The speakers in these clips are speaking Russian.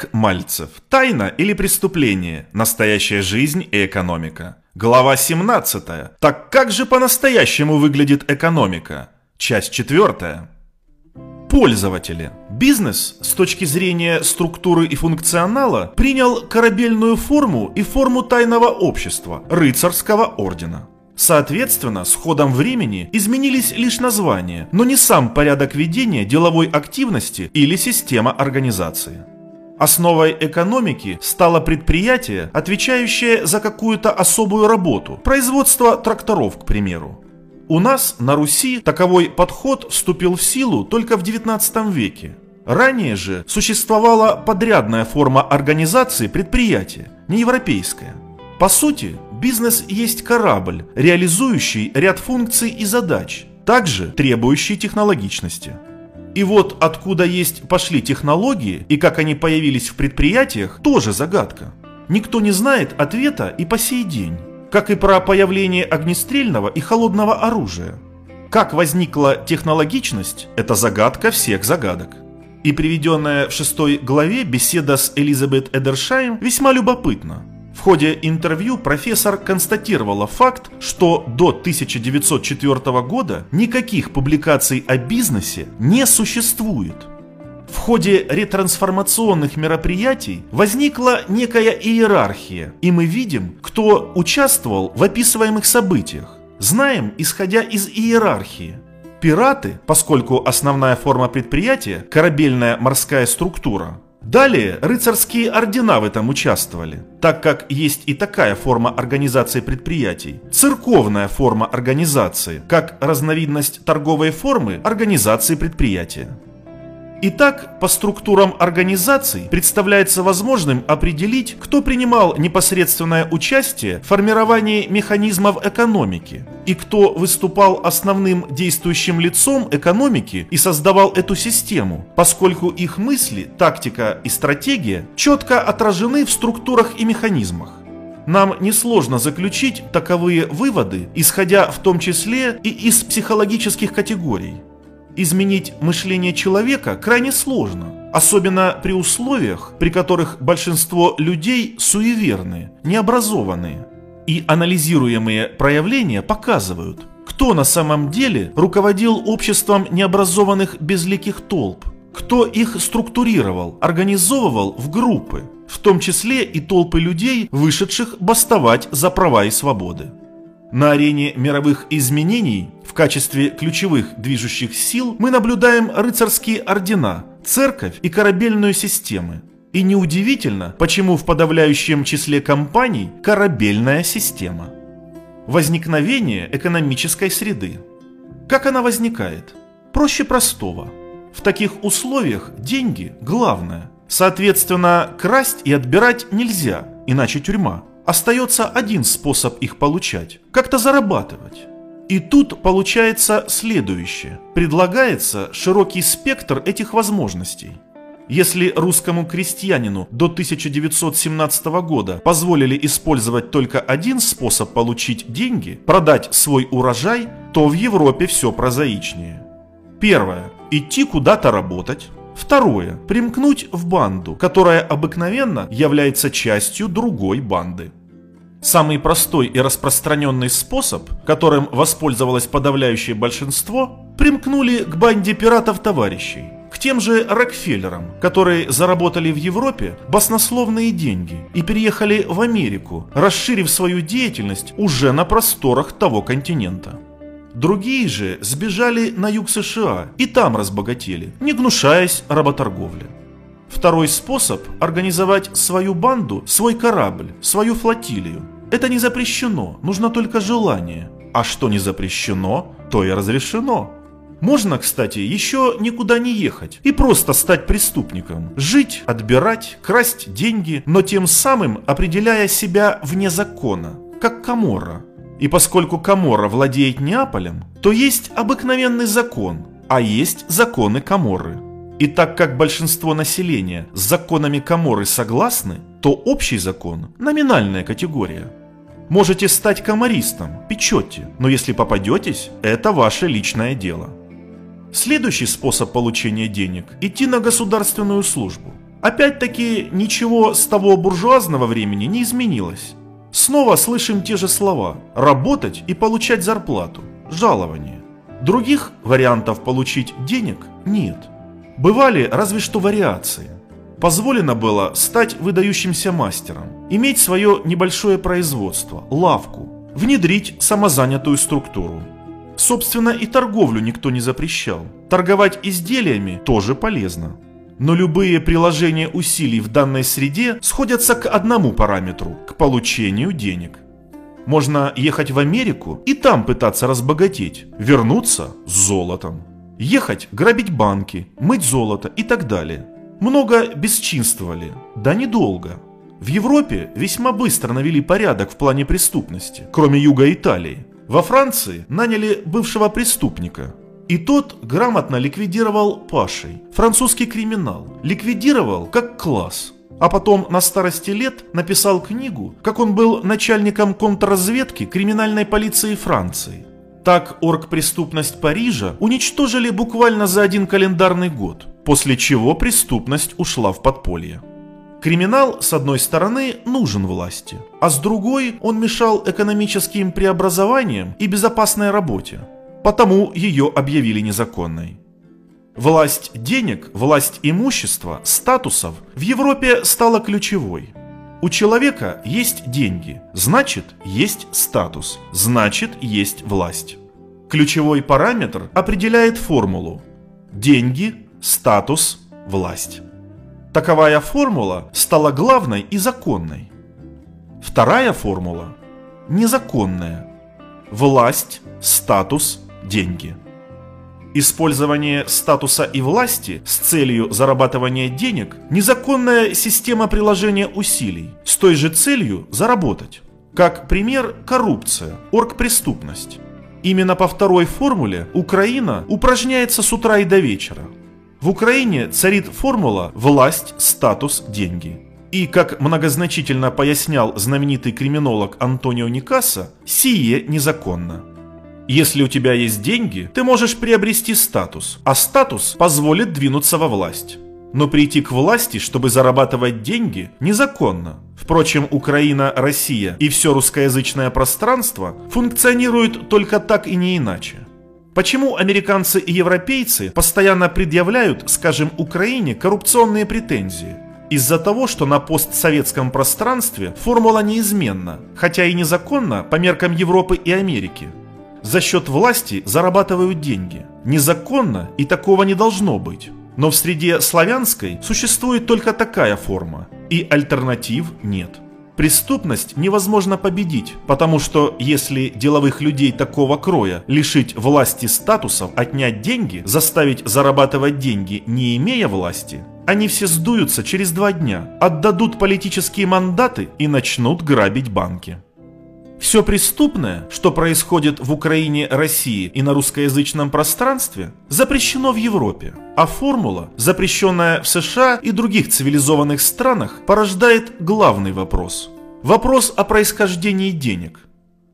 Олег Мальцев. Тайна или преступление? Настоящая жизнь и экономика. Глава 17. Так как же по-настоящему выглядит экономика? Часть 4. Пользователи. Бизнес с точки зрения структуры и функционала принял корабельную форму и форму тайного общества, рыцарского ордена. Соответственно, с ходом времени изменились лишь названия, но не сам порядок ведения деловой активности или система организации. Основой экономики стало предприятие, отвечающее за какую-то особую работу, производство тракторов, к примеру. У нас, на Руси, таковой подход вступил в силу только в XIX веке. Ранее же существовала подрядная форма организации предприятия, не европейская. По сути, Бизнес есть корабль, реализующий ряд функций и задач, также требующий технологичности. И вот откуда есть пошли технологии и как они появились в предприятиях, тоже загадка. Никто не знает ответа и по сей день, как и про появление огнестрельного и холодного оружия. Как возникла технологичность – это загадка всех загадок. И приведенная в шестой главе беседа с Элизабет Эдершайм весьма любопытна. В ходе интервью профессор констатировала факт, что до 1904 года никаких публикаций о бизнесе не существует. В ходе ретрансформационных мероприятий возникла некая иерархия, и мы видим, кто участвовал в описываемых событиях. Знаем, исходя из иерархии. Пираты, поскольку основная форма предприятия – корабельная морская структура, Далее рыцарские ордена в этом участвовали, так как есть и такая форма организации предприятий – церковная форма организации, как разновидность торговой формы организации предприятия. Итак, по структурам организаций представляется возможным определить, кто принимал непосредственное участие в формировании механизмов экономики и кто выступал основным действующим лицом экономики и создавал эту систему, поскольку их мысли, тактика и стратегия четко отражены в структурах и механизмах. Нам несложно заключить таковые выводы, исходя в том числе и из психологических категорий. Изменить мышление человека крайне сложно, особенно при условиях, при которых большинство людей суеверные, необразованные. И анализируемые проявления показывают, кто на самом деле руководил обществом необразованных безликих толп, кто их структурировал, организовывал в группы, в том числе и толпы людей, вышедших бастовать за права и свободы. На арене мировых изменений в качестве ключевых движущих сил мы наблюдаем рыцарские ордена, церковь и корабельную системы. И неудивительно, почему в подавляющем числе компаний корабельная система. Возникновение экономической среды. Как она возникает? Проще простого. В таких условиях деньги – главное. Соответственно, красть и отбирать нельзя, иначе тюрьма остается один способ их получать – как-то зарабатывать. И тут получается следующее. Предлагается широкий спектр этих возможностей. Если русскому крестьянину до 1917 года позволили использовать только один способ получить деньги – продать свой урожай, то в Европе все прозаичнее. Первое – идти куда-то работать. Второе – примкнуть в банду, которая обыкновенно является частью другой банды. Самый простой и распространенный способ, которым воспользовалось подавляющее большинство, примкнули к банде пиратов-товарищей, к тем же Рокфеллерам, которые заработали в Европе баснословные деньги и переехали в Америку, расширив свою деятельность уже на просторах того континента. Другие же сбежали на юг США и там разбогатели, не гнушаясь работорговли. Второй способ – организовать свою банду, свой корабль, свою флотилию. Это не запрещено, нужно только желание. А что не запрещено, то и разрешено. Можно, кстати, еще никуда не ехать и просто стать преступником. Жить, отбирать, красть деньги, но тем самым определяя себя вне закона, как Каморра. И поскольку Каморра владеет Неаполем, то есть обыкновенный закон, а есть законы Каморры. И так как большинство населения с законами Каморы согласны, то общий закон – номинальная категория. Можете стать комаристом, печете, но если попадетесь, это ваше личное дело. Следующий способ получения денег – идти на государственную службу. Опять-таки, ничего с того буржуазного времени не изменилось. Снова слышим те же слова – работать и получать зарплату, жалование. Других вариантов получить денег нет. Бывали разве что вариации. Позволено было стать выдающимся мастером, иметь свое небольшое производство, лавку, внедрить самозанятую структуру. Собственно, и торговлю никто не запрещал. Торговать изделиями тоже полезно. Но любые приложения усилий в данной среде сходятся к одному параметру – к получению денег. Можно ехать в Америку и там пытаться разбогатеть, вернуться с золотом. Ехать, грабить банки, мыть золото и так далее. Много бесчинствовали, да недолго. В Европе весьма быстро навели порядок в плане преступности, кроме юга Италии. Во Франции наняли бывшего преступника, и тот грамотно ликвидировал Пашей, французский криминал, ликвидировал как класс. А потом на старости лет написал книгу, как он был начальником контрразведки криминальной полиции Франции. Так оргпреступность Парижа уничтожили буквально за один календарный год, после чего преступность ушла в подполье. Криминал, с одной стороны, нужен власти, а с другой он мешал экономическим преобразованиям и безопасной работе потому ее объявили незаконной. Власть денег, власть имущества, статусов в Европе стала ключевой. У человека есть деньги, значит есть статус, значит есть власть. Ключевой параметр определяет формулу деньги, статус, власть. Таковая формула стала главной и законной. Вторая формула – незаконная. Власть, статус, деньги. Использование статуса и власти с целью зарабатывания денег – незаконная система приложения усилий с той же целью заработать. Как пример – коррупция, оргпреступность. Именно по второй формуле Украина упражняется с утра и до вечера. В Украине царит формула «власть, статус, деньги». И, как многозначительно пояснял знаменитый криминолог Антонио Никаса, сие незаконно. Если у тебя есть деньги, ты можешь приобрести статус, а статус позволит двинуться во власть. Но прийти к власти, чтобы зарабатывать деньги, незаконно. Впрочем, Украина, Россия и все русскоязычное пространство функционируют только так и не иначе. Почему американцы и европейцы постоянно предъявляют, скажем, Украине коррупционные претензии? Из-за того, что на постсоветском пространстве формула неизменна, хотя и незаконна по меркам Европы и Америки – за счет власти зарабатывают деньги. Незаконно и такого не должно быть. Но в среде славянской существует только такая форма, и альтернатив нет. Преступность невозможно победить, потому что если деловых людей такого кроя лишить власти статусов, отнять деньги, заставить зарабатывать деньги, не имея власти, они все сдуются через два дня, отдадут политические мандаты и начнут грабить банки. Все преступное, что происходит в Украине, России и на русскоязычном пространстве, запрещено в Европе, а формула, запрещенная в США и других цивилизованных странах, порождает главный вопрос. Вопрос о происхождении денег.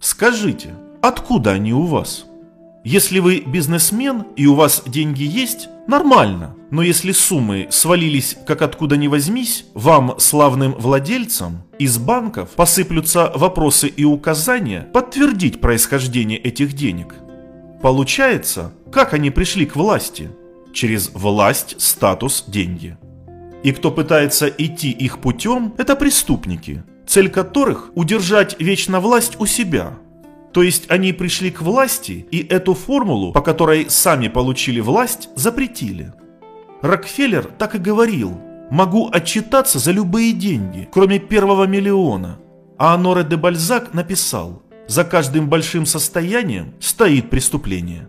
Скажите, откуда они у вас? Если вы бизнесмен и у вас деньги есть, нормально. Но если суммы свалились как откуда ни возьмись, вам, славным владельцам, из банков посыплются вопросы и указания подтвердить происхождение этих денег. Получается, как они пришли к власти? Через власть, статус, деньги. И кто пытается идти их путем, это преступники, цель которых удержать вечно власть у себя – то есть они пришли к власти и эту формулу, по которой сами получили власть, запретили. Рокфеллер так и говорил, могу отчитаться за любые деньги, кроме первого миллиона. А Аноре де Бальзак написал, за каждым большим состоянием стоит преступление.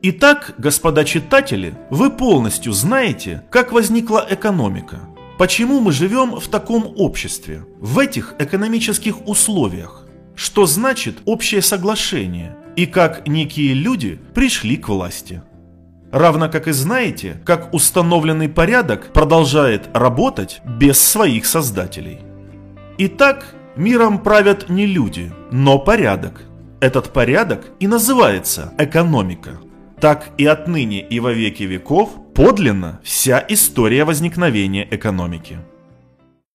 Итак, господа читатели, вы полностью знаете, как возникла экономика. Почему мы живем в таком обществе, в этих экономических условиях что значит общее соглашение и как некие люди пришли к власти. Равно как и знаете, как установленный порядок продолжает работать без своих создателей. Итак, миром правят не люди, но порядок. Этот порядок и называется экономика. Так и отныне и во веки веков подлинна вся история возникновения экономики.